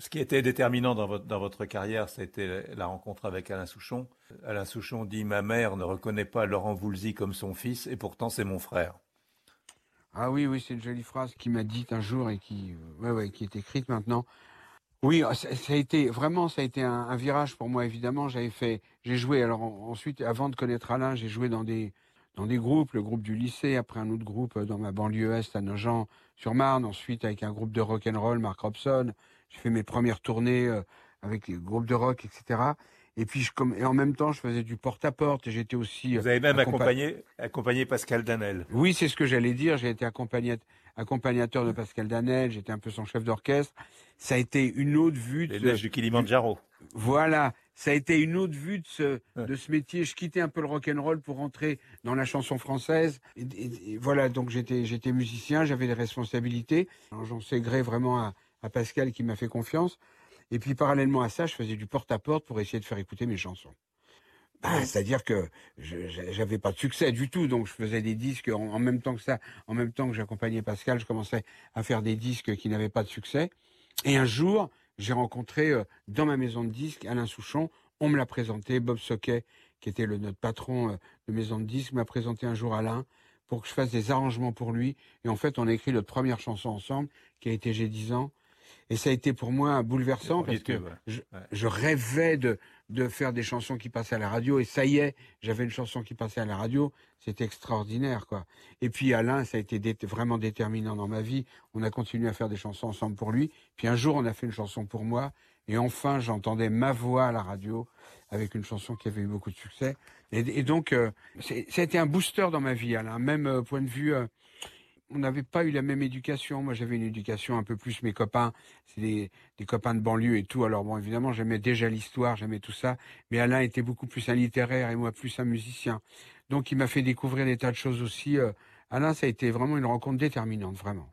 Ce qui était déterminant dans votre, carrière, c'était la rencontre avec Alain Souchon. Alain Souchon dit Ma mère ne reconnaît pas Laurent Voulzy comme son fils, et pourtant c'est mon frère. Ah oui, oui, c'est une jolie phrase qui m'a dite un jour et qui, ouais, ouais, qui est écrite maintenant. Oui, ça, a été vraiment, ça a été un, virage pour moi évidemment. J'avais fait, j'ai joué. Alors ensuite, avant de connaître Alain, j'ai joué dans des dans des groupes, le groupe du lycée, après un autre groupe dans ma banlieue est à Nogent-sur-Marne, ensuite avec un groupe de rock and roll, Mark Robson. J'ai fait mes premières tournées euh, avec les groupes de rock, etc. Et puis, je, comme, et en même temps, je faisais du porte-à-porte et j'étais aussi. Vous avez même accompagné, accompagné Pascal Danel. Oui, c'est ce que j'allais dire. J'ai été accompagnateur de Pascal Danel. J'étais un peu son chef d'orchestre. Ça a été une autre vue. De, Les du Kilimanjaro. Voilà. Ça a été une autre vue de ce, de ce métier. Je quittais un peu le rock'n'roll pour rentrer dans la chanson française. Et, voilà, donc j'étais, j'étais musicien, j'avais des responsabilités. J'en sais gré vraiment à, à Pascal qui m'a fait confiance. Et puis parallèlement à ça, je faisais du porte-à-porte pour essayer de faire écouter mes chansons. Bah, c'est-à-dire que j'avais pas de succès du tout, donc je faisais des disques en, même temps que ça, en même temps que j'accompagnais Pascal, je commençais à faire des disques qui n'avaient pas de succès. Et un jour, j'ai rencontré euh, dans ma maison de disques Alain Souchon. On me l'a présenté, Bob Soquet, qui était le, notre patron euh, de maison de disques, m'a présenté un jour Alain pour que je fasse des arrangements pour lui. Et en fait, on a écrit notre première chanson ensemble, qui a été J'ai 10 ans. Et ça a été pour moi bouleversant parce que je, rêvais de, de faire des chansons qui passaient à la radio. Et ça y est, j'avais une chanson qui passait à la radio. C'était extraordinaire, quoi. Et puis Alain, ça a été vraiment déterminant dans ma vie. On a continué à faire des chansons ensemble pour lui. Puis un jour, on a fait une chanson pour moi. Et enfin, j'entendais ma voix à la radio avec une chanson qui avait eu beaucoup de succès. Et, donc, euh, ça a été un booster dans ma vie, Alain. Même euh, point de vue... Euh, on n'avait pas eu la même éducation. Moi, j'avais une éducation un peu plus mes copains, c'est des, copains de banlieue et tout. Alors bon, évidemment, j'aimais déjà l'histoire, j'aimais tout ça. Mais Alain était beaucoup plus un littéraire et moi plus un musicien. Donc, il m'a fait découvrir des tas de choses aussi. Alain, ça a été vraiment une rencontre déterminante, vraiment.